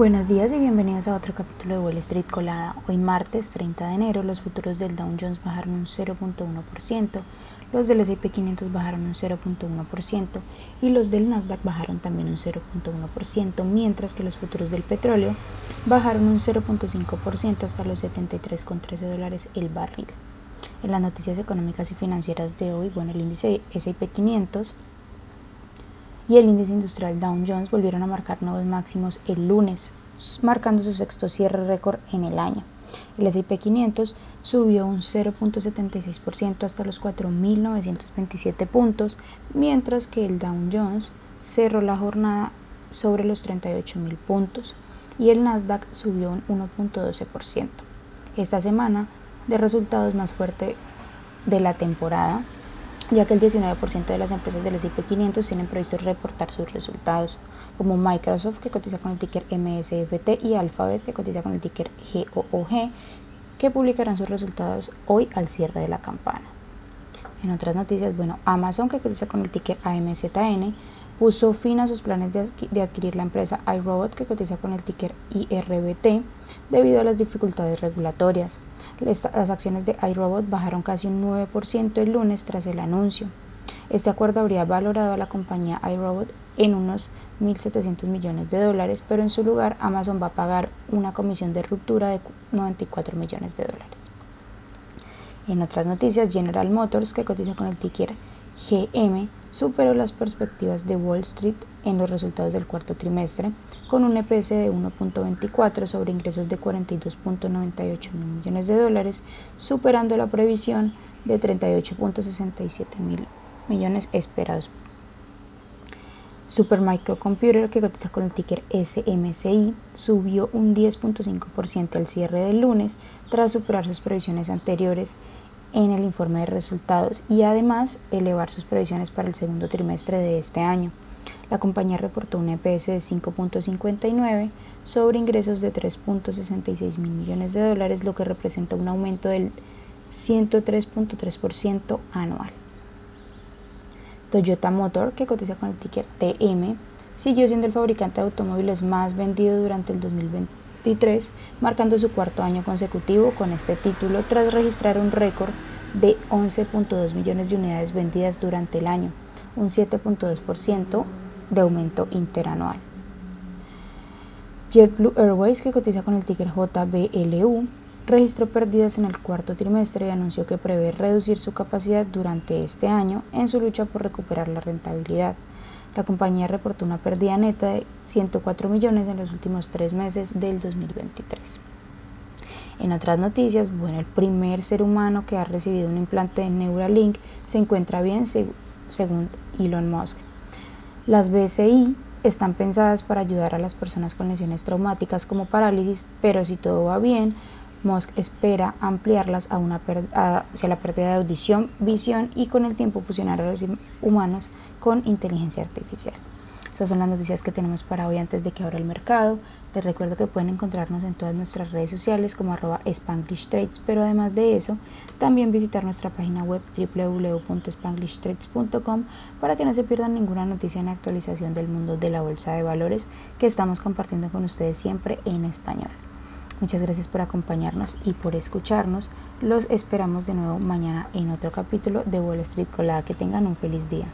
Buenos días y bienvenidos a otro capítulo de Wall Street Colada. Hoy martes 30 de enero los futuros del Dow Jones bajaron un 0.1%, los del S&P 500 bajaron un 0.1% y los del Nasdaq bajaron también un 0.1%, mientras que los futuros del petróleo bajaron un 0.5% hasta los 73,13 dólares el barril. En las noticias económicas y financieras de hoy, bueno, el índice S&P 500 y el índice industrial Dow Jones volvieron a marcar nuevos máximos el lunes, marcando su sexto cierre récord en el año. El S&P 500 subió un 0.76% hasta los 4.927 puntos, mientras que el Dow Jones cerró la jornada sobre los 38.000 puntos y el Nasdaq subió un 1.12%. Esta semana de resultados más fuerte de la temporada ya que el 19% de las empresas del S&P 500 tienen previsto reportar sus resultados, como Microsoft que cotiza con el ticker MSFT y Alphabet que cotiza con el ticker GOOG, que publicarán sus resultados hoy al cierre de la campana. En otras noticias, bueno, Amazon que cotiza con el ticker AMZN puso fin a sus planes de adquirir la empresa iRobot que cotiza con el ticker IRBT debido a las dificultades regulatorias. Las acciones de iRobot bajaron casi un 9% el lunes tras el anuncio. Este acuerdo habría valorado a la compañía iRobot en unos 1.700 millones de dólares, pero en su lugar Amazon va a pagar una comisión de ruptura de 94 millones de dólares. En otras noticias, General Motors, que cotiza con el ticker GM, superó las perspectivas de Wall Street en los resultados del cuarto trimestre, con un EPS de 1.24 sobre ingresos de 42.98 mil millones de dólares, superando la previsión de 38.67 mil millones esperados. Supermicrocomputer, que cotiza con el ticker SMCI, subió un 10.5% al cierre del lunes tras superar sus previsiones anteriores en el informe de resultados y además elevar sus previsiones para el segundo trimestre de este año. La compañía reportó un EPS de 5.59 sobre ingresos de 3.66 mil millones de dólares, lo que representa un aumento del 103.3% anual. Toyota Motor, que cotiza con el ticker TM, siguió siendo el fabricante de automóviles más vendido durante el 2020 marcando su cuarto año consecutivo con este título tras registrar un récord de 11.2 millones de unidades vendidas durante el año, un 7.2% de aumento interanual. JetBlue Airways, que cotiza con el ticker JBLU, registró pérdidas en el cuarto trimestre y anunció que prevé reducir su capacidad durante este año en su lucha por recuperar la rentabilidad. La compañía reportó una pérdida neta de 104 millones en los últimos tres meses del 2023. En otras noticias, bueno, el primer ser humano que ha recibido un implante de Neuralink se encuentra bien según Elon Musk. Las BCI están pensadas para ayudar a las personas con lesiones traumáticas como parálisis, pero si todo va bien, Musk espera ampliarlas a una hacia la pérdida de audición, visión y con el tiempo fusionar a los humanos con inteligencia artificial. Estas son las noticias que tenemos para hoy antes de que abra el mercado. Les recuerdo que pueden encontrarnos en todas nuestras redes sociales como arroba Spanglish Trades, pero además de eso, también visitar nuestra página web www.spanglishtrades.com para que no se pierdan ninguna noticia en actualización del mundo de la bolsa de valores que estamos compartiendo con ustedes siempre en español. Muchas gracias por acompañarnos y por escucharnos. Los esperamos de nuevo mañana en otro capítulo de Wall Street Colada. Que tengan un feliz día.